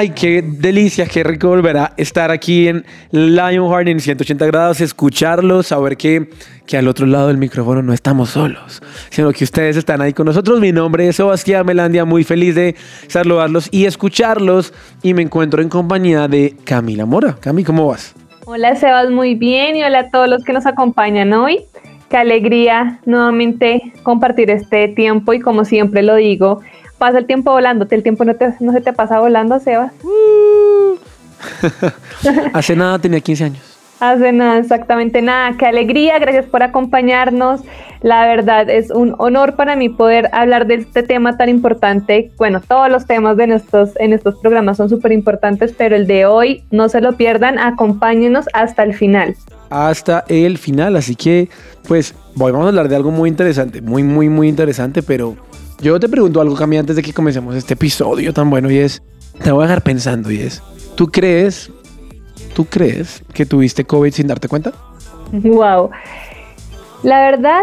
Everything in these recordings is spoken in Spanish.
Ay, qué delicia, qué rico volver a estar aquí en Lionheart en 180 grados, escucharlos, saber que, que al otro lado del micrófono no estamos solos, sino que ustedes están ahí con nosotros. Mi nombre es Sebastián Melandia, muy feliz de saludarlos y escucharlos. Y me encuentro en compañía de Camila Mora. Cami, ¿cómo vas? Hola Sebas, muy bien y hola a todos los que nos acompañan hoy. Qué alegría nuevamente compartir este tiempo y como siempre lo digo, pasa el tiempo volando, el tiempo no, no se te pasa volando, Sebas. Hace nada tenía 15 años. Hace nada, exactamente nada. Qué alegría, gracias por acompañarnos. La verdad es un honor para mí poder hablar de este tema tan importante. Bueno, todos los temas de estos, en estos programas son súper importantes, pero el de hoy no se lo pierdan, acompáñenos hasta el final. Hasta el final, así que pues vamos a hablar de algo muy interesante, muy, muy, muy interesante, pero yo te pregunto algo, Cami, antes de que comencemos este episodio tan bueno y es, te voy a dejar pensando y es, ¿tú crees, tú crees que tuviste COVID sin darte cuenta? Wow. La verdad,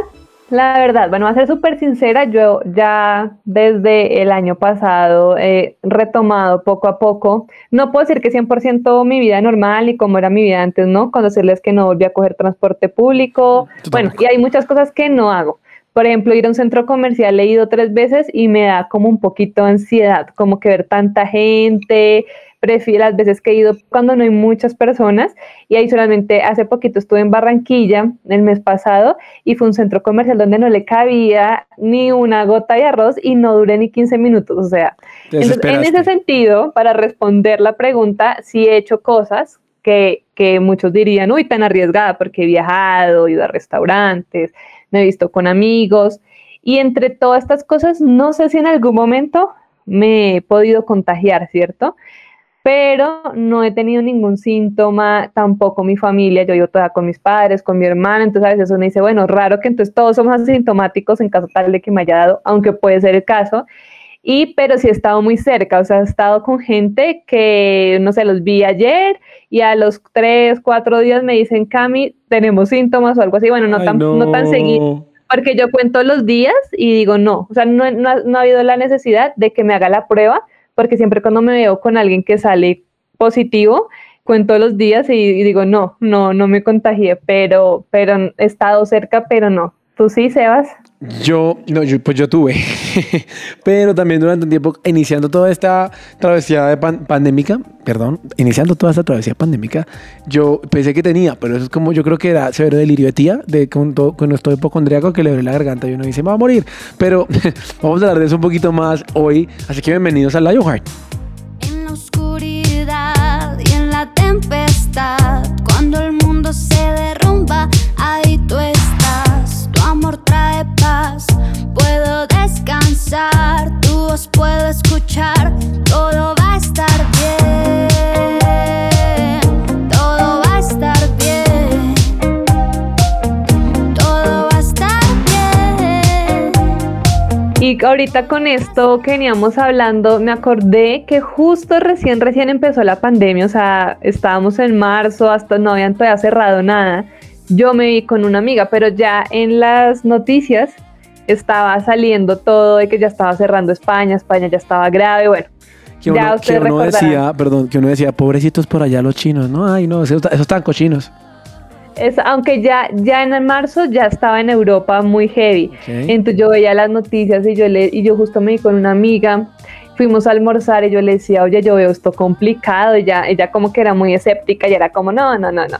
la verdad, bueno, a ser súper sincera, yo ya desde el año pasado he retomado poco a poco. No puedo decir que 100% mi vida normal y como era mi vida antes, ¿no? Cuando decirles que no volví a coger transporte público. Bueno, y hay muchas cosas que no hago. Por ejemplo, ir a un centro comercial he ido tres veces y me da como un poquito de ansiedad, como que ver tanta gente, prefiero las veces que he ido cuando no hay muchas personas y ahí solamente hace poquito estuve en Barranquilla el mes pasado y fue un centro comercial donde no le cabía ni una gota de arroz y no duré ni 15 minutos, o sea, en ese sentido, para responder la pregunta, sí he hecho cosas que, que muchos dirían, uy, tan arriesgada porque he viajado, he ido a restaurantes, me he visto con amigos y entre todas estas cosas no sé si en algún momento me he podido contagiar, ¿cierto? Pero no he tenido ningún síntoma, tampoco mi familia, yo vivo toda con mis padres, con mi hermana, entonces a veces uno dice, bueno, raro que entonces todos somos asintomáticos en caso tal de que me haya dado, aunque puede ser el caso. Y, pero sí he estado muy cerca, o sea, he estado con gente que, no sé, los vi ayer y a los tres, cuatro días me dicen, Cami, tenemos síntomas o algo así, bueno, no, tan, no. tan seguido, porque yo cuento los días y digo, no, o sea, no, no, no ha habido la necesidad de que me haga la prueba, porque siempre cuando me veo con alguien que sale positivo, cuento los días y, y digo, no, no, no me contagié, pero, pero he estado cerca, pero no. ¿Tú sí, Sebas? Yo, no, yo, pues yo tuve, pero también durante un tiempo, iniciando toda esta travesía de pandémica, perdón, iniciando toda esta travesía pandémica, yo pensé que tenía, pero eso es como, yo creo que era severo delirio de tía, de con, todo, con esto hipocondríaco que le duele la garganta y uno dice, me va a morir, pero vamos a hablar de eso un poquito más hoy, así que bienvenidos a Lionheart. En la oscuridad y en la tempestad, cuando el mundo se derrumba, puedo descansar, tu voz puedo escuchar, todo va a estar bien, todo va a estar bien, todo va a estar bien. Y ahorita con esto que veníamos hablando, me acordé que justo recién, recién empezó la pandemia, o sea, estábamos en marzo, hasta no habían todavía cerrado nada. Yo me vi con una amiga, pero ya en las noticias estaba saliendo todo de que ya estaba cerrando España, España ya estaba grave, bueno. Que uno, ya que decía, perdón, que uno decía, pobrecitos por allá los chinos, ¿no? Ay, no, esos, esos están cochinos. Es, aunque ya, ya en marzo ya estaba en Europa muy heavy. Entonces yo veía las noticias y yo, le, y yo justo me vi con una amiga, fuimos a almorzar y yo le decía, oye, yo veo esto complicado. Ella, ella como que era muy escéptica y era como, no, no, no, no.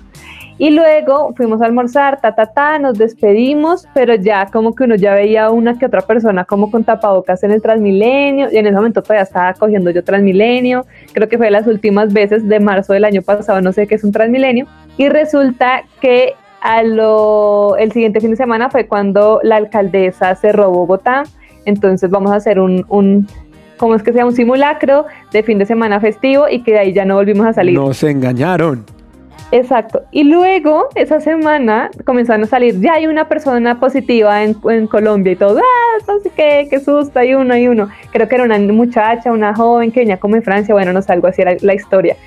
Y luego fuimos a almorzar, ta, ta, ta, nos despedimos, pero ya como que uno ya veía una que otra persona como con tapabocas en el Transmilenio, y en ese momento todavía estaba cogiendo yo Transmilenio, creo que fue las últimas veces de marzo del año pasado, no sé qué es un Transmilenio, y resulta que a lo, el siguiente fin de semana fue cuando la alcaldesa cerró Bogotá, entonces vamos a hacer un, un ¿cómo es que sea? Un simulacro de fin de semana festivo y que de ahí ya no volvimos a salir. Nos engañaron. Exacto. Y luego, esa semana, comenzaron a salir, ya hay una persona positiva en, Colombia y todo, ah, entonces qué, qué susto, hay uno, hay uno. Creo que era una muchacha, una joven que venía como en Francia, bueno, no sé, algo así era la historia.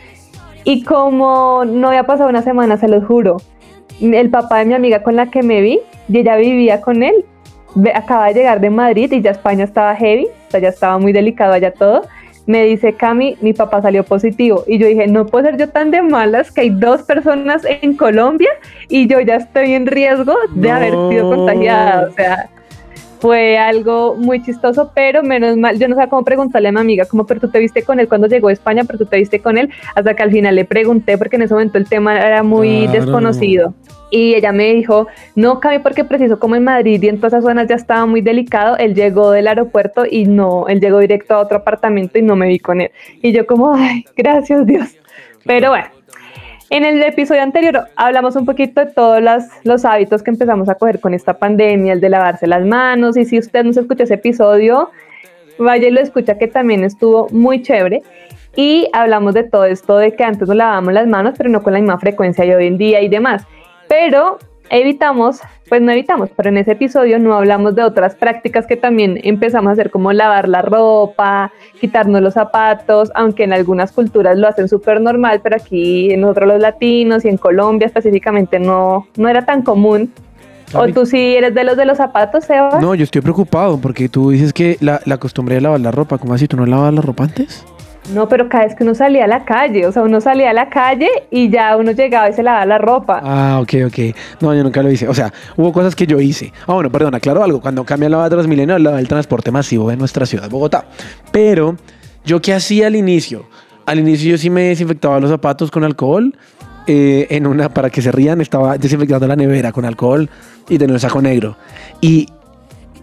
Y como no había pasado una semana, se los juro, el papá de mi amiga con la que me vi, y ella vivía con él, acaba de llegar de Madrid y ya España estaba heavy, o sea, ya estaba muy delicado allá todo me dice, Cami, mi papá salió positivo. Y yo dije, no puedo ser yo tan de malas que hay dos personas en Colombia y yo ya estoy en riesgo de haber sido contagiada. O sea, fue algo muy chistoso, pero menos mal, yo no sé cómo preguntarle a mi amiga, como, pero tú te viste con él cuando llegó a España, pero tú te viste con él, hasta que al final le pregunté, porque en ese momento el tema era muy desconocido. Y ella me dijo, no, Cami, porque preciso como en Madrid y en todas esas zonas ya estaba muy delicado, él llegó del aeropuerto y no, él llegó directo a otro apartamento y no me vi con él. Y yo como, ay, gracias Dios. Pero bueno, en el episodio anterior hablamos un poquito de todos los, hábitos que empezamos a coger con esta pandemia, el de lavarse las manos. Y si usted no se escuchó ese episodio, vaya y lo escucha que también estuvo muy chévere. Y hablamos de todo esto de que antes nos lavábamos las manos, pero no con la misma frecuencia de hoy en día y demás. Pero evitamos, pues no evitamos, pero en ese episodio no hablamos de otras prácticas que también empezamos a hacer como lavar la ropa, quitarnos los zapatos, aunque en algunas culturas lo hacen súper normal, pero aquí en nosotros los latinos y en Colombia específicamente no, no era tan común. ¿O tú sí eres de los de los zapatos, Seba? No, yo estoy preocupado porque tú dices que la, la costumbre de lavar la ropa, ¿cómo así? ¿Tú no lavas la ropa antes? No, pero cada vez que uno salía a la calle, o sea, uno salía a la calle y ya uno llegaba y se lavaba la ropa. Ah, ok, ok. No, yo nunca lo hice. O sea, hubo cosas que yo hice. Ah, bueno, perdón, aclaro algo. Cuando cambia la milenios, la del transporte masivo de nuestra ciudad, Bogotá. Pero, ¿yo qué hacía al inicio? Al inicio yo sí me desinfectaba los zapatos con alcohol. Eh, en una, para que se rían, estaba desinfectando la nevera con alcohol y tenía un saco negro. Y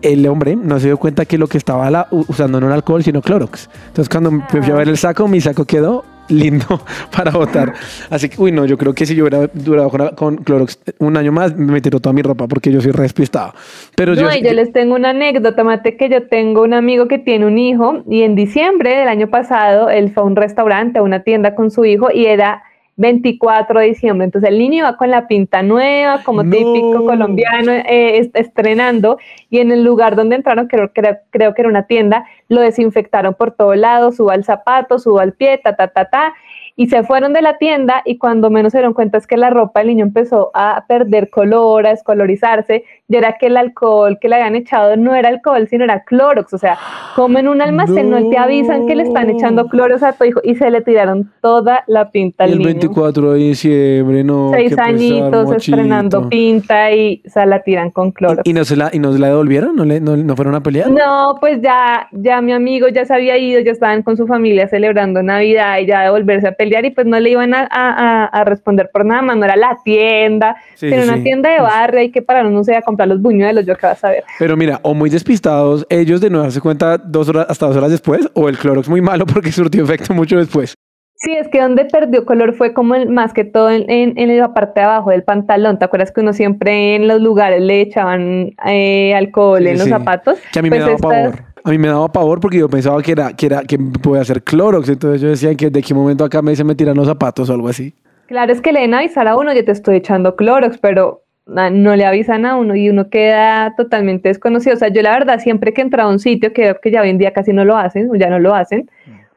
el hombre no se dio cuenta que lo que estaba usando no era alcohol, sino Clorox. Entonces, cuando me fui a ver el saco, mi saco quedó lindo para botar. Así que, uy, no, yo creo que si yo hubiera durado con, Clorox un año más, me tiró toda mi ropa porque yo soy respistado. Pero no, yo, y yo les tengo una anécdota, mate, que yo tengo un amigo que tiene un hijo y en diciembre del año pasado él fue a un restaurante, a una tienda con su hijo y era 24 de diciembre. Entonces el niño iba con la pinta nueva, como típico colombiano, eh, estrenando, y en el lugar donde entraron, creo, creo, creo, que era una tienda, lo desinfectaron por todos lados, suba el zapato, suba el pie, ta, ta, ta, ta, y se fueron de la tienda y cuando menos se dieron cuenta es que la ropa del niño empezó a perder color, a descolorizarse, y era que el alcohol que le habían echado no era alcohol, sino era clorox, o sea, como en un almacén no, te avisan que le están echando clorox a tu hijo y se le tiraron toda la pinta al el niño. El 24 de diciembre, no. Seis añitos estrenando pinta y se la tiran con clorox. ¿Y, no, se la, ¿Y no la devolvieron? ¿No, le, no, fueron a pelear? No, pues ya, ya mi amigo ya se había ido, ya estaban con su familia celebrando Navidad y ya devolverse a pelear y pues no le iban a, a, a responder por nada más, no era la tienda, sí, sino una tienda de barrio y que para no se a comprar los buñuelos, yo que vas a ver. Pero mira, o muy despistados ellos de no darse cuenta dos horas, hasta dos horas después, o el Clorox muy malo porque surtió efecto mucho después. Sí, es que donde perdió color fue como el, más que todo en, en, la parte de abajo del pantalón. ¿Te acuerdas que uno siempre en los lugares le echaban eh, alcohol en los zapatos? Que a mí me pues daba pavor. A mí me daba pavor porque yo pensaba que era que era que podía ser Clorox. Entonces yo decía que de qué momento acá me se me tiran los zapatos o algo así. Claro, es que le deben avisar a uno, yo te estoy echando Clorox, pero no le avisan a uno y uno queda totalmente desconocido. O sea, yo la verdad siempre que entraba a un sitio, creo que ya hoy en día casi no lo hacen, o ya no lo hacen,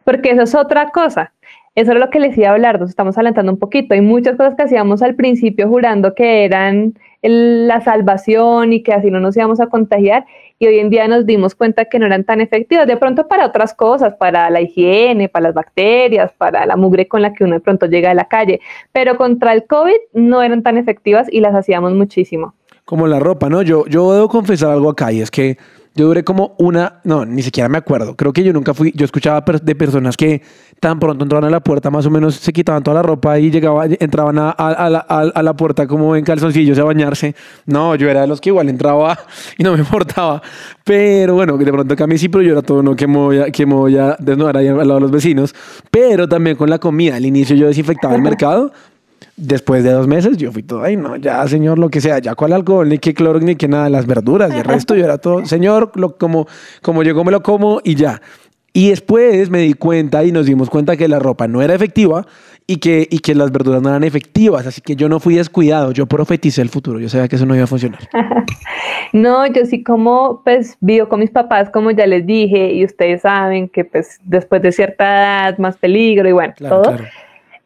porque eso es otra cosa. Eso es lo que les iba a hablar, nos estamos alentando un poquito. Hay muchas cosas que hacíamos al principio jurando que eran la salvación y que así no nos íbamos a contagiar y hoy en día nos dimos cuenta que no eran tan efectivas, de pronto para otras cosas, para la higiene, para las bacterias, para la mugre con la que uno de pronto llega a la calle, pero contra el COVID no eran tan efectivas y las hacíamos muchísimo. Como la ropa, ¿no? Yo, yo debo confesar algo acá y es que yo duré como una, no, ni siquiera me acuerdo. Creo que yo nunca fui, yo escuchaba de personas que tan pronto entraban a la puerta, más o menos se quitaban toda la ropa y llegaban, entraban a, a, la, a, la, puerta como en calzoncillos a bañarse. No, yo era de los que igual entraba y no me importaba. Pero bueno, de pronto que a sí, pero yo era todo no que me voy a, que me voy a desnudar ahí al lado de los vecinos. Pero también con la comida. Al inicio yo desinfectaba el mercado Después de dos meses, yo fui todo, ay, no, ya, señor, lo que sea, ya cuál alcohol, ni qué cloro, ni qué nada, las verduras, y el resto yo era todo, señor, lo, como, como llegó me lo como y ya. Y después me di cuenta y nos dimos cuenta que la ropa no era efectiva y que, y que las verduras no eran efectivas. Así que yo no fui descuidado, yo profeticé el futuro. Yo sabía que eso no iba a funcionar. no, yo sí como pues vivo con mis papás, como ya les dije, y ustedes saben que pues después de cierta edad, más peligro y bueno, todo.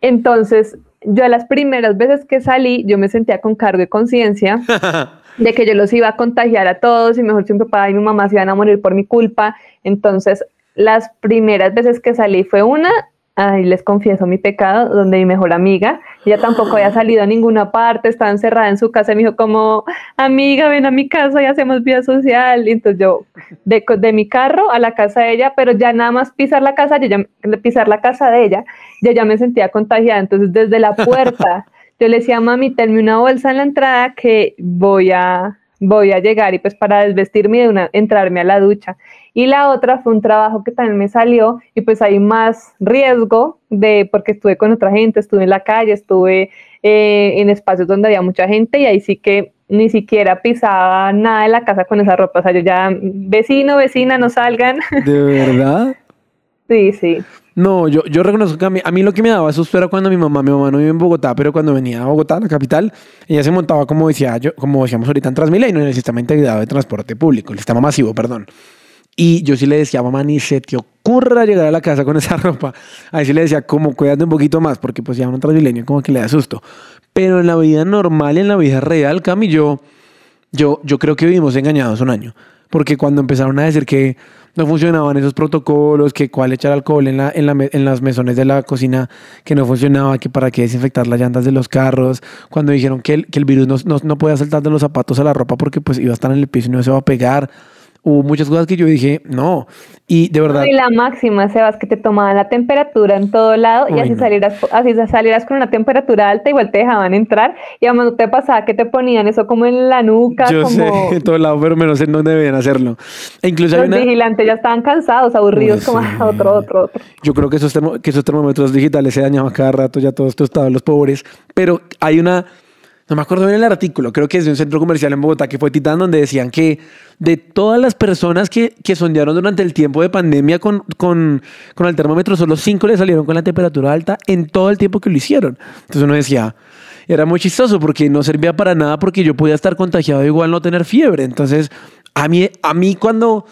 Entonces, yo a las primeras veces que salí, yo me sentía con cargo de conciencia. de que yo los iba a contagiar a todos y mejor si mi papá y mi mamá se iban a morir por mi culpa. Entonces, las primeras veces que salí fue una, ahí les confieso mi pecado, donde mi mejor amiga, ella tampoco había salido a ninguna parte, estaba encerrada en su casa y me dijo como, amiga, ven a mi casa y hacemos vida social. Y entonces yo, de, de, mi carro a la casa de ella, pero ya nada más pisar la casa, yo ya, pisar la casa de ella, yo ya me sentía contagiada. Entonces desde la puerta, yo le decía, mami, tenme una bolsa en la entrada que voy a, voy a llegar y pues para desvestirme de una, entrarme a la ducha. Y la otra fue un trabajo que también me salió y pues hay más riesgo de, porque estuve con otra gente, estuve en la calle, estuve eh, en espacios donde había mucha gente y ahí sí que ni siquiera pisaba nada de la casa con esa ropa. O sea, yo ya, vecino, vecina, no salgan. ¿De verdad? sí, sí. No, yo, yo reconozco que a mí, a mí, lo que me daba susto era cuando mi mamá, mi mamá no vive en Bogotá, pero cuando venía a Bogotá, la capital, ella se montaba, como decía yo, como decíamos ahorita en Transmilenio, en el sistema integrado de transporte público, el sistema masivo, perdón. Y yo sí le decía, mamá, ni se te ocurra llegar a la casa con esa ropa. Ahí sí le decía, como cuídate un poquito más, porque pues ya un transmilenio como que le da susto. Pero en la vida normal, en la vida real, Cami, yo, yo, yo creo que vivimos engañados un año. Porque cuando empezaron a decir que no funcionaban esos protocolos, que cuál echar alcohol en, la, en, la, en las mesones de la cocina, que no funcionaba, que para qué desinfectar las llantas de los carros, cuando dijeron que el, que el virus no, no, no podía saltar de los zapatos a la ropa porque pues iba a estar en el piso y no se va a pegar hubo muchas cosas que yo dije, no. Y de verdad. Y la máxima, Sebas, que te tomaban la temperatura en todo lado y así, salieras, así salieras con una temperatura alta, igual te dejaban entrar. Y además no te pasaba que te ponían eso como en la nuca. Yo sé, en todo lado, pero menos en dónde debían hacerlo. E incluso Los vigilantes ya estaban cansados, aburridos, como ah, otro, otro, otro. Yo creo que esos, que esos termómetros digitales se dañaban cada rato, ya todos estaban los pobres. Pero hay una no me acuerdo bien el artículo, creo que es de un centro comercial en Bogotá que fue Titán, donde decían que de todas las personas que, que sondearon durante el tiempo de pandemia con, con, con el termómetro, solo cinco le salieron con la temperatura alta en todo el tiempo que lo hicieron. Entonces uno decía, era muy chistoso porque no servía para nada porque yo podía estar contagiado igual no tener fiebre. Entonces, a mí, a mí cuando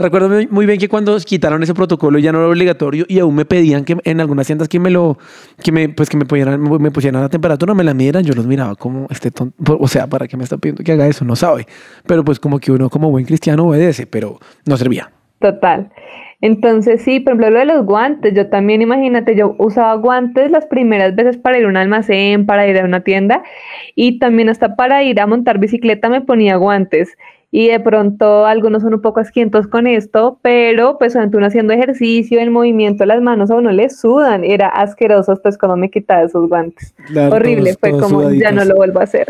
Recuerdo muy bien que cuando quitaron ese protocolo ya no era obligatorio y aún me pedían que en algunas tiendas que me lo, que me, pues que me pusieran, me pusieran la temperatura, me la midieran, yo los miraba como este tonto, o sea, ¿para qué me está pidiendo que haga eso? No sabe. Pero pues como que uno como buen cristiano obedece, pero no servía. Total. Entonces, sí, por ejemplo, lo de los guantes, yo también, imagínate, yo usaba guantes las primeras veces para ir a un almacén, para ir a una tienda y también hasta para ir a montar bicicleta me ponía guantes y de pronto algunos son un poco asquientos con esto, pero pues durante uno haciendo ejercicio, el movimiento, las manos a uno le sudan, era asqueroso pues cuando me quitaba esos guantes. Horrible, fue como ya no lo vuelvo a hacer.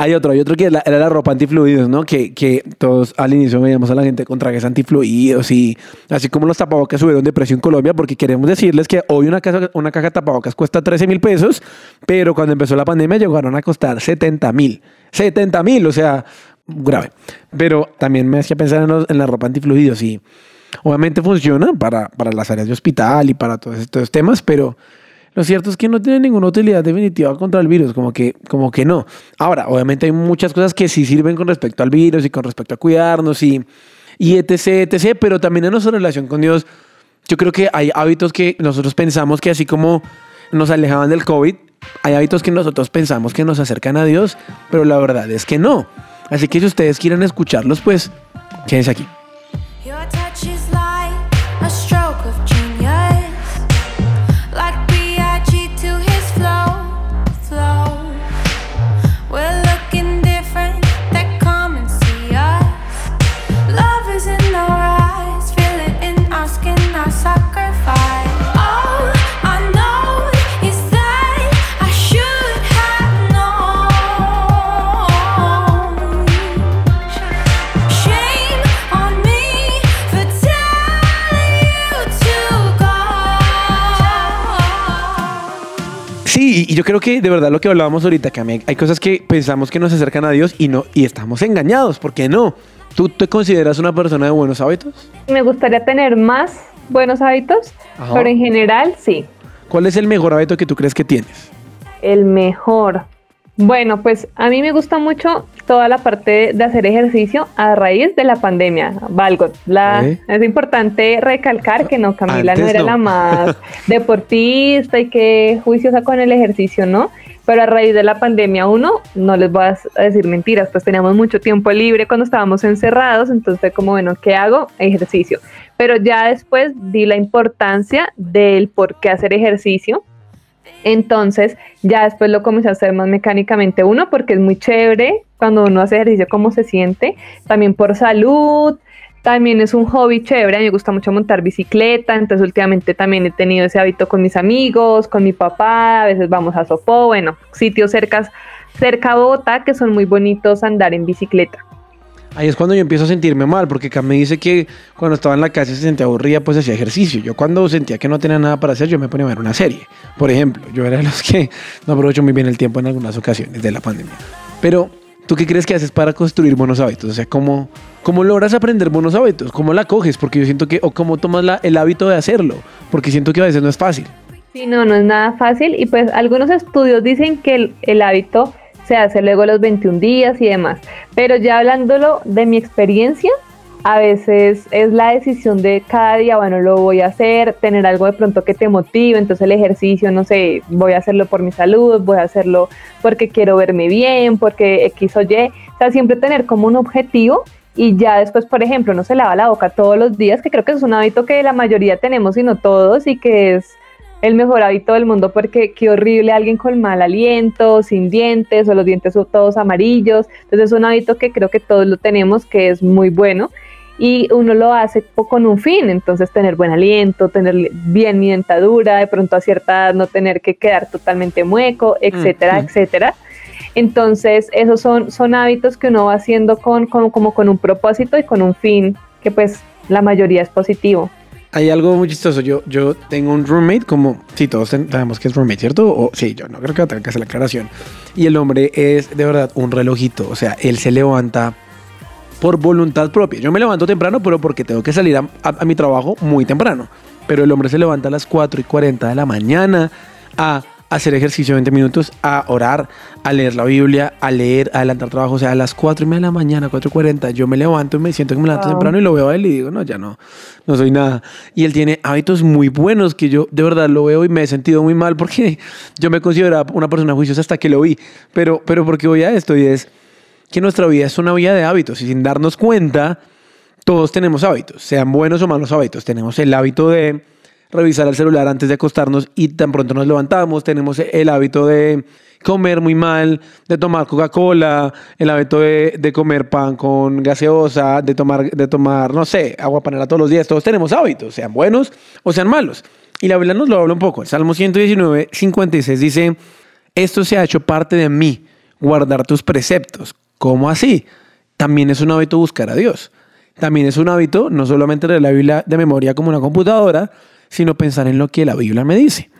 Hay otro, hay otro que era la ropa antifluidos, ¿no? Que, que todos al inicio veíamos a la gente con trajes antifluidos y así como los tapabocas subieron de precio en Colombia, porque queremos decirles que hoy una caja, una caja de tapabocas cuesta 13 mil pesos, pero cuando empezó la pandemia llegaron a costar 70 mil. 70 mil, o sea, grave. Pero también me hacía pensar en, la ropa antifluidos y obviamente funciona para, para, las áreas de hospital y para todos estos temas, pero lo cierto es que no tiene ninguna utilidad definitiva contra el virus, como que, como que no. Ahora, obviamente hay muchas cosas que sí sirven con respecto al virus y con respecto a cuidarnos y, y etc, etc, pero también en nuestra relación con Dios, yo creo que hay hábitos que nosotros pensamos que así como nos alejaban del COVID, hay hábitos que nosotros pensamos que nos acercan a Dios, pero la verdad es que no. Así que si ustedes quieren escucharlos, pues quédense aquí. Yo creo que de verdad lo que hablábamos ahorita, que hay cosas que pensamos que nos acercan a Dios y no y estamos engañados, ¿por qué no? ¿Tú te consideras una persona de buenos hábitos? Me gustaría tener más buenos hábitos, pero en general sí. ¿Cuál es el mejor hábito que tú crees que tienes? El mejor. Bueno, pues a mí me gusta mucho toda la parte de hacer ejercicio a raíz de la pandemia. Valgo, la, es importante recalcar que no, Camila no era la más deportista y que juiciosa con el ejercicio, ¿no? Pero a raíz de la pandemia, uno, no les voy a decir mentiras, pues teníamos mucho tiempo libre cuando estábamos encerrados, entonces fue como, bueno, ¿qué hago? Ejercicio. Pero ya después di la importancia del por qué hacer ejercicio entonces, ya después lo comencé a hacer más mecánicamente. Uno, porque es muy chévere cuando uno hace ejercicio, cómo se siente. También por salud. También es un hobby chévere. A mí me gusta mucho montar bicicleta. Entonces, últimamente también he tenido ese hábito con mis amigos, con mi papá. A veces vamos a Sopó. Bueno, sitios cerca, cerca a Bogotá que son muy bonitos andar en bicicleta. Ahí es cuando yo empiezo a sentirme mal, porque acá me dice que cuando estaba en la casa se sentía aburrida, pues hacía ejercicio. Yo cuando sentía que no tenía nada para hacer, yo me ponía a ver una serie. Por ejemplo, yo era de los que no aprovecho muy bien el tiempo en algunas ocasiones de la pandemia. Pero, ¿tú qué crees que haces para construir buenos hábitos? O sea, ¿cómo, cómo logras aprender buenos hábitos? ¿Cómo la coges? Porque yo siento que, o cómo tomas la, el hábito de hacerlo, porque siento que a veces no es fácil. Sí, no, no es nada fácil. Y pues algunos estudios dicen que el, el hábito se hace luego los 21 días y demás. Pero ya hablándolo de mi experiencia, a veces es la decisión de cada día, bueno, lo voy a hacer, tener algo de pronto que te motive, entonces el ejercicio, no sé, voy a hacerlo por mi salud, voy a hacerlo porque quiero verme bien, porque X o Y, o sea, siempre tener como un objetivo y ya después, por ejemplo, no se lava la boca todos los días, que creo que es un hábito que la mayoría tenemos y no todos y que es el mejor hábito del mundo porque qué horrible alguien con mal aliento, sin dientes o los dientes son todos amarillos. Entonces es un hábito que creo que todos lo tenemos, que es muy bueno y uno lo hace con un fin, entonces tener buen aliento, tener bien mi dentadura, de pronto a cierta edad no tener que quedar totalmente mueco, etcétera, etcétera. Entonces esos son, son hábitos que uno va haciendo con, con, como con un propósito y con un fin que pues la mayoría es positivo hay algo muy chistoso. Yo, yo tengo un roommate, como, sí, todos sabemos que es roommate, ¿cierto? O sí, yo no creo que tenga que hacer la aclaración. Y el hombre es de verdad un relojito. O sea, él se levanta por voluntad propia. Yo me levanto temprano, pero porque tengo que salir a, mi trabajo muy temprano. Pero el hombre se levanta a las 4 y 40 de la mañana a hacer ejercicio 20 minutos, a orar, a leer la Biblia, a leer, a adelantar trabajo. O sea, a las 4 y media de la mañana, 4.40, yo me levanto y me siento que me levanto temprano y lo veo a él y digo, no, ya no, no soy nada. Y él tiene hábitos muy buenos que yo de verdad lo veo y me he sentido muy mal porque yo me consideraba una persona juiciosa hasta que lo vi. Pero, pero porque voy a esto y es que nuestra vida es una vida de hábitos y sin darnos cuenta, todos tenemos hábitos, sean buenos o malos hábitos. Tenemos el hábito de revisar el celular antes de acostarnos y tan pronto nos levantamos, tenemos el hábito de comer muy mal, de tomar Coca-Cola, el hábito de, comer pan con gaseosa, de tomar, de tomar, no sé, agua panela todos los días. Todos tenemos hábitos, sean buenos o sean malos. Y la Biblia nos lo habla un poco. El Salmo 119, 56 dice, esto se ha hecho parte de mí, guardar tus preceptos. ¿Cómo así? También es un hábito buscar a Dios. También es un hábito no solamente de la Biblia de memoria como una computadora, sino pensar en lo que la Biblia me dice.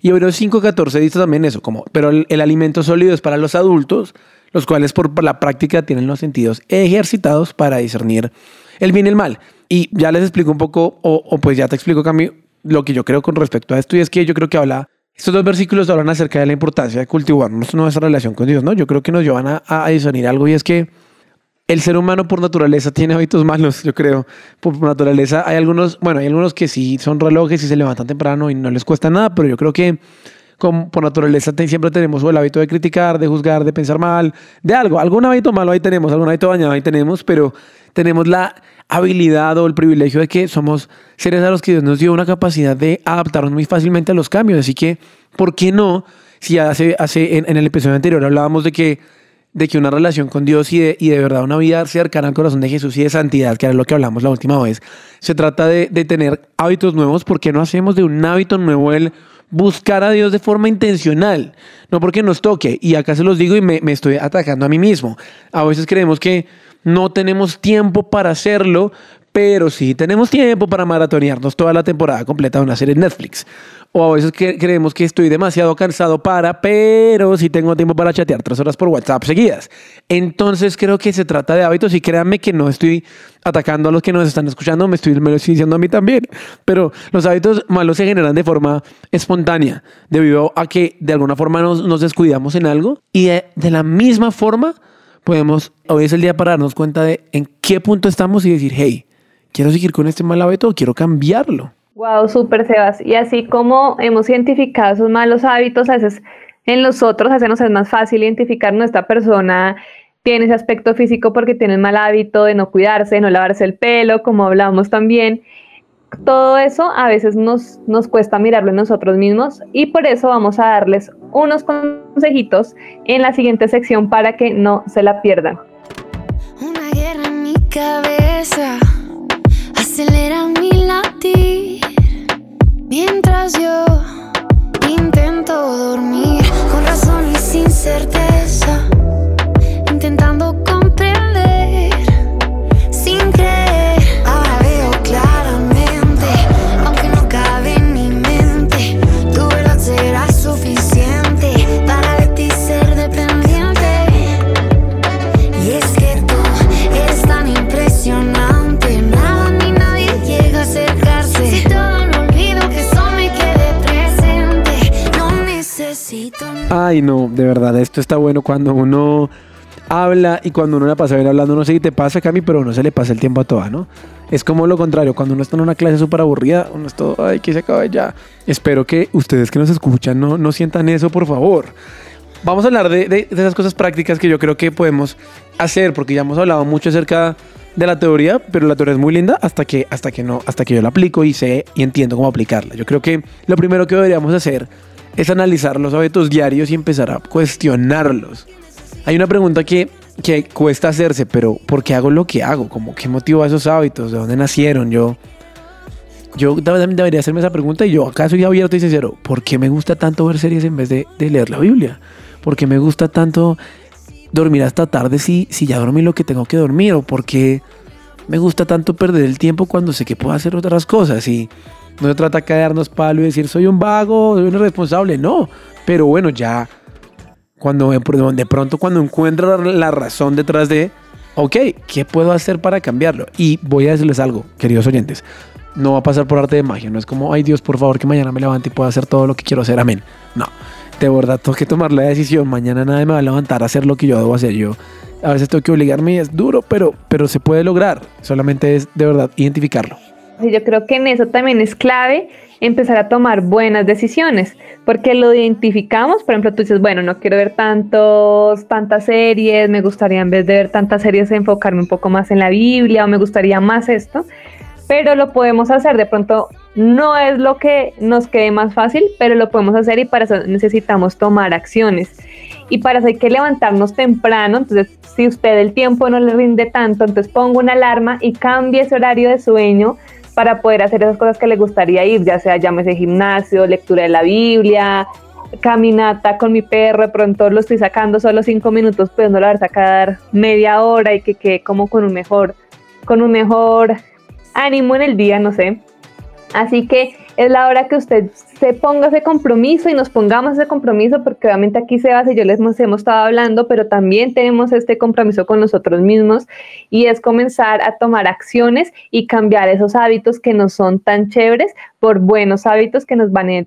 Y Hebreos 5.14 dice también eso, como, pero el, alimento sólido es para los adultos, los cuales por la práctica tienen los sentidos ejercitados para discernir el bien y el mal. Y ya les explico un poco, o, pues ya te explico, Cami, lo que yo creo con respecto a esto, y es que yo creo que habla, estos dos versículos hablan acerca de la importancia de cultivar nuestra relación con Dios, ¿no? Yo creo que nos llevan a, a discernir algo, y es que el ser humano por naturaleza tiene hábitos malos, yo creo. Por naturaleza hay algunos, bueno, hay algunos que sí son relojes y se levantan temprano y no les cuesta nada, pero yo creo que como por naturaleza siempre tenemos el hábito de criticar, de juzgar, de pensar mal, de algo. Algún hábito malo ahí tenemos, algún hábito dañado ahí tenemos, pero tenemos la habilidad o el privilegio de que somos seres a los que Dios nos dio una capacidad de adaptarnos muy fácilmente a los cambios. Así que, ¿por qué no? Si hace, hace en el episodio anterior hablábamos de que de que una relación con Dios y de, y de verdad una vida cercana al corazón de Jesús y de santidad, que era lo que hablamos la última vez, se trata de, de tener hábitos nuevos. ¿Por qué no hacemos de un hábito nuevo el buscar a Dios de forma intencional? No porque nos toque. Y acá se los digo y me, me estoy atacando a mí mismo. A veces creemos que no tenemos tiempo para hacerlo, pero sí tenemos tiempo para maratonearnos toda la temporada completa de una serie de Netflix O a veces creemos que estoy demasiado cansado para, pero sí tengo tiempo para chatear tres horas por WhatsApp seguidas. Entonces creo que se trata de hábitos y créanme que no estoy atacando a los que nos están escuchando, me, estoy, me lo estoy diciendo a mí también. Pero los hábitos malos se generan de forma espontánea, debido a que de alguna forma nos, nos descuidamos en algo y de, de la misma forma podemos, hoy es el día para darnos cuenta de en qué punto estamos y decir, hey, quiero seguir con este mal hábito o quiero cambiarlo. Wow, súper Sebas. Y así como hemos identificado esos malos hábitos, a veces en los otros, a veces nos es más fácil identificar nuestra persona tiene ese aspecto físico porque tiene el mal hábito de no cuidarse, de no lavarse el pelo, como hablamos también. Todo eso a veces nos, nos cuesta mirarlo en nosotros mismos y por eso vamos a darles unos consejitos en la siguiente sección para que no se la pierdan. Una guerra en mi cabeza acelera mi latir mientras yo intento dormir con razón y sin certeza, Ay, no, de verdad, esto está bueno cuando uno habla y cuando uno la pasa bien hablando, no sé si te pasa, Cami, pero no se le pasa el tiempo a toda, ¿no? Es como lo contrario, cuando uno está en una clase súper aburrida, uno es todo, ay, que se acabe ya. Espero que ustedes que nos escuchan no, no sientan eso, por favor. Vamos a hablar de, de- de esas cosas prácticas que yo creo que podemos hacer, porque ya hemos hablado mucho acerca de la teoría, pero la teoría es muy linda hasta que, hasta que no, hasta que yo la aplico y sé y entiendo cómo aplicarla. Yo creo que lo primero que deberíamos hacer es analizar los hábitos diarios y empezar a cuestionarlos. Hay una pregunta que, que cuesta hacerse, pero ¿por qué hago lo que hago? Como, ¿Qué motiva esos hábitos? ¿De dónde nacieron? Yo, yo de- debería hacerme esa pregunta y yo acá soy abierto y sincero. ¿Por qué me gusta tanto ver series en vez de, de leer la Biblia? ¿Por qué me gusta tanto dormir hasta tarde si, si ya dormí lo que tengo que dormir? ¿O por qué me gusta tanto perder el tiempo cuando sé que puedo hacer otras cosas? Y no se trata de darnos palo y decir soy un vago, soy un irresponsable. No, pero bueno, ya cuando de pr- de pronto cuando encuentro la razón detrás de, ok, ¿qué puedo hacer para cambiarlo? Y voy a decirles algo, queridos oyentes, no va a pasar por arte de magia, no es como, ay Dios, por favor, que mañana me levante y pueda hacer todo lo que quiero hacer, amén. No, de verdad tengo que tomar la decisión, mañana nadie me va a levantar a hacer lo que yo debo hacer yo. A veces tengo que obligarme y es duro, pero, pero se puede lograr, solamente es de verdad identificarlo. Yo creo que en eso también es clave empezar a tomar buenas decisiones, porque lo identificamos, por ejemplo, tú dices, bueno, no quiero ver tantos, tantas series, me gustaría en vez de ver tantas series enfocarme un poco más en la Biblia o me gustaría más esto, pero lo podemos hacer, de pronto no es lo que nos quede más fácil, pero lo podemos hacer y para eso necesitamos tomar acciones. Y para eso hay que levantarnos temprano, entonces si usted el tiempo no le rinde tanto, entonces ponga una alarma y cambie ese horario de sueño para poder hacer esas cosas que le gustaría ir, ya sea llámese gimnasio, lectura de la Biblia, caminata con mi perro, pronto lo estoy sacando solo cinco minutos, pudiéndolo haber sacar media hora y que quede como con un mejor, con un mejor ánimo en el día, no sé. Así que es la hora que usted se ponga ese compromiso y nos pongamos ese compromiso, porque obviamente aquí Sebas y yo les hemos, hemos estado hablando, pero también tenemos este compromiso con nosotros mismos y es comenzar a tomar acciones y cambiar esos hábitos que no son tan chéveres por buenos hábitos que nos van a ed-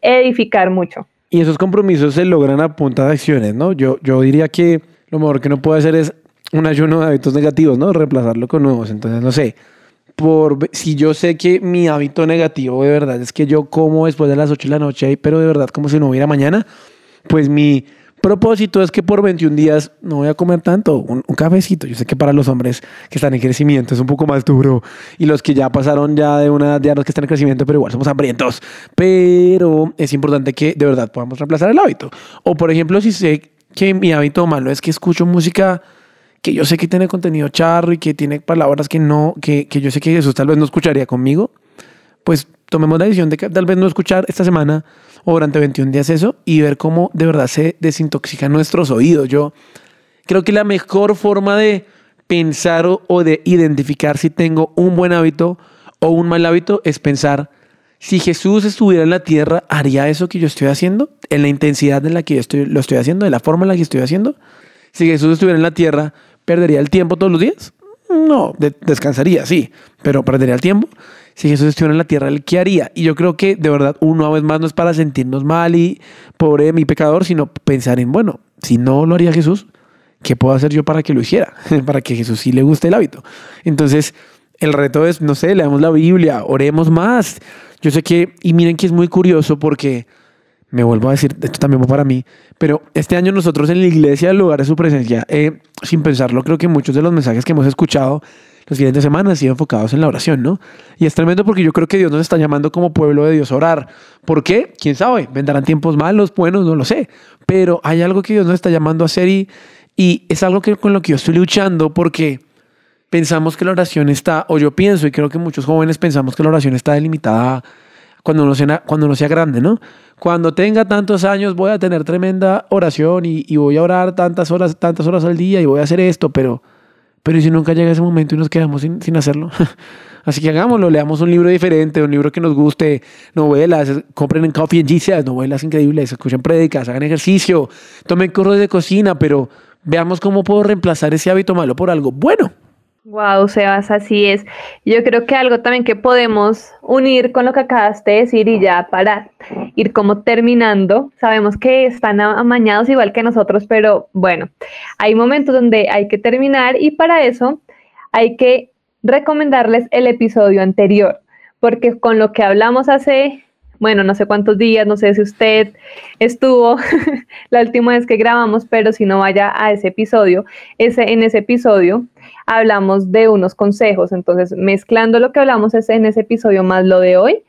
edificar mucho. Y esos compromisos se logran a punta de acciones, ¿no? Yo, yo diría que lo mejor que uno puede hacer es un ayuno de hábitos negativos, ¿no? Reemplazarlo con nuevos. Entonces, no sé, por, si yo sé que mi hábito negativo de verdad es que yo como después de las 8 de la noche, pero de verdad como si no hubiera mañana, pues mi propósito es que por 21 días no voy a comer tanto, un, un cafecito. Yo sé que para los hombres que están en crecimiento es un poco más duro y los que ya pasaron ya de una, ya los que están en crecimiento, pero igual somos hambrientos. Pero es importante que de verdad podamos reemplazar el hábito. O por ejemplo, si sé que mi hábito malo es que escucho música que yo sé que tiene contenido charro y que tiene palabras que no, que, que yo sé que Jesús tal vez no escucharía conmigo, pues tomemos la decisión de que tal vez no escuchar esta semana o durante 21 días eso y ver cómo de verdad se desintoxican nuestros oídos. Yo creo que la mejor forma de pensar o, de identificar si tengo un buen hábito o un mal hábito es pensar si Jesús estuviera en la tierra, ¿haría eso que yo estoy haciendo? ¿En la intensidad en la que yo estoy, lo estoy haciendo? ¿De la forma en la que estoy haciendo? Si Jesús estuviera en la tierra, ¿perdería el tiempo todos los días? No, descansaría, sí, pero perdería el tiempo. Si Jesús estuviera en la tierra, ¿qué haría? Y yo creo que de verdad, una vez más, no es para sentirnos mal y pobre mi pecador, sino pensar en, bueno, si no lo haría Jesús, ¿qué puedo hacer yo para que lo hiciera? para que Jesús sí le guste el hábito. Entonces, el reto es, no sé, leamos la Biblia, oremos más. Yo sé que, y miren que es muy curioso porque me vuelvo a decir, esto también va para mí, pero este año nosotros en la iglesia, el lugar de su presencia, eh, sin pensarlo, creo que muchos de los mensajes que hemos escuchado los fines de semana han sido enfocados en la oración, ¿no? Y es tremendo porque yo creo que Dios nos está llamando como pueblo de Dios a orar. ¿Por qué? ¿Quién sabe? ¿Vendrán tiempos malos, buenos? No lo sé. Pero hay algo que Dios nos está llamando a hacer y, y es algo que, con lo que yo estoy luchando porque pensamos que la oración está, o yo pienso, y creo que muchos jóvenes pensamos que la oración está delimitada cuando uno sea, cuando uno sea grande, ¿no? Cuando tenga tantos años voy a tener tremenda oración y, voy a orar tantas horas, tantas horas al día y voy a hacer esto, pero, pero ¿y si nunca llega ese momento y nos quedamos sin, sin hacerlo? Así que hagámoslo, leamos un libro diferente, un libro que nos guste, novelas, compren en Coffee and Jesus, novelas increíbles, escuchen prédicas, hagan ejercicio, tomen cursos de cocina, pero veamos cómo puedo reemplazar ese hábito malo por algo bueno. Wow, Sebas, así es. Yo creo que algo también que podemos unir con lo que acabaste de decir y ya para ir como terminando, sabemos que están amañados igual que nosotros, pero bueno, hay momentos donde hay que terminar y para eso hay que recomendarles el episodio anterior, porque con lo que hablamos hace, bueno, no sé cuántos días, no sé si usted estuvo la última vez que grabamos, pero si no vaya a ese episodio, ese, en ese episodio hablamos de unos consejos. Entonces, mezclando lo que hablamos en ese episodio más lo de hoy,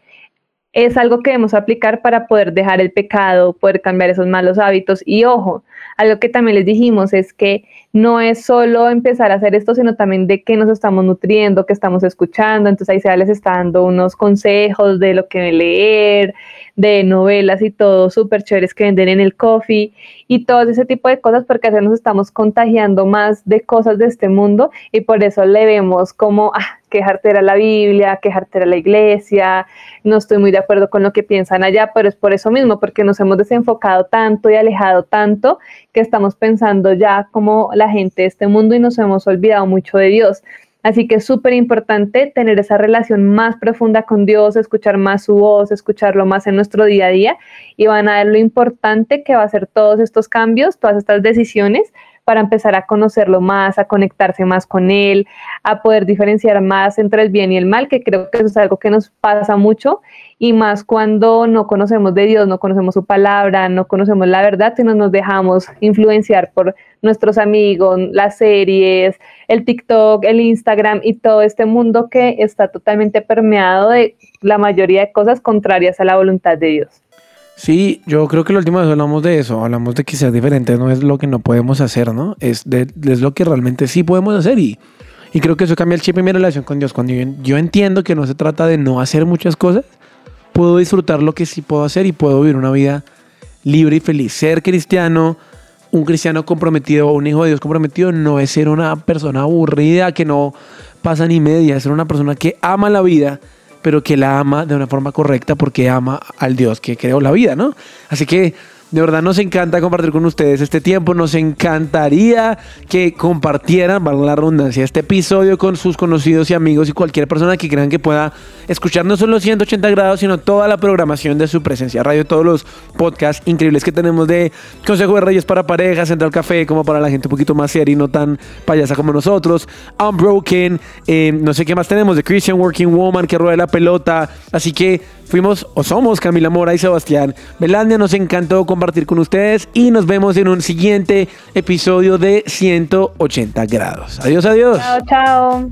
es algo que debemos aplicar para poder dejar el pecado, poder cambiar esos malos hábitos. Y ojo, algo que también les dijimos es que no es solo empezar a hacer esto, sino también de qué nos estamos nutriendo, qué estamos escuchando. Entonces ahí se les está dando unos consejos de lo que leer, de novelas y todo súper chéveres que venden en el coffee y todo ese tipo de cosas porque así nos estamos contagiando más de cosas de este mundo y por eso le vemos como ah, quejarte era la Biblia, quejarte era la iglesia, no estoy muy de acuerdo con lo que piensan allá, pero es por eso mismo, porque nos hemos desenfocado tanto y alejado tanto estamos pensando ya como la gente de este mundo y nos hemos olvidado mucho de Dios. Así que es súper importante tener esa relación más profunda con Dios, escuchar más su voz, escucharlo más en nuestro día a día y van a ver lo importante que va a ser todos estos cambios, todas estas decisiones para empezar a conocerlo más, a conectarse más con él, a poder diferenciar más entre el bien y el mal, que creo que eso es algo que nos pasa mucho y más cuando no conocemos de Dios, no conocemos su palabra, no conocemos la verdad, sino nos dejamos influenciar por nuestros amigos, las series, el TikTok, el Instagram y todo este mundo que está totalmente permeado de la mayoría de cosas contrarias a la voluntad de Dios. Sí, yo creo que la última vez hablamos de eso, hablamos de que sea diferente, no es lo que no podemos hacer, ¿no? Es, de, es lo que realmente sí podemos hacer y, y creo que eso cambia el chip en mi relación con Dios. Cuando yo entiendo que no se trata de no hacer muchas cosas, puedo disfrutar lo que sí puedo hacer y puedo vivir una vida libre y feliz. Ser cristiano, un cristiano comprometido o un hijo de Dios comprometido no es ser una persona aburrida que no pasa ni media, es ser una persona que ama la vida, pero que la ama de una forma correcta porque ama al Dios que creó la vida, ¿no? Así que de verdad nos encanta compartir con ustedes este tiempo. Nos encantaría que compartieran, valga la redundancia, este episodio con sus conocidos y amigos y cualquier persona que crean que pueda escuchar no solo 180 grados, sino toda la programación de su presencia radio, todos los podcasts increíbles que tenemos de Consejo de Reyes para parejas, Central Café, como para la gente un poquito más seria y no tan payasa como nosotros, Unbroken, eh, no sé qué más tenemos, de Christian Working Woman que rueda la pelota. Así que fuimos o somos Camila Mora y Sebastián Belandia. Nos encantó compartir con ustedes y nos vemos en un siguiente episodio de 180 grados. Adiós, adiós. Chao, chao.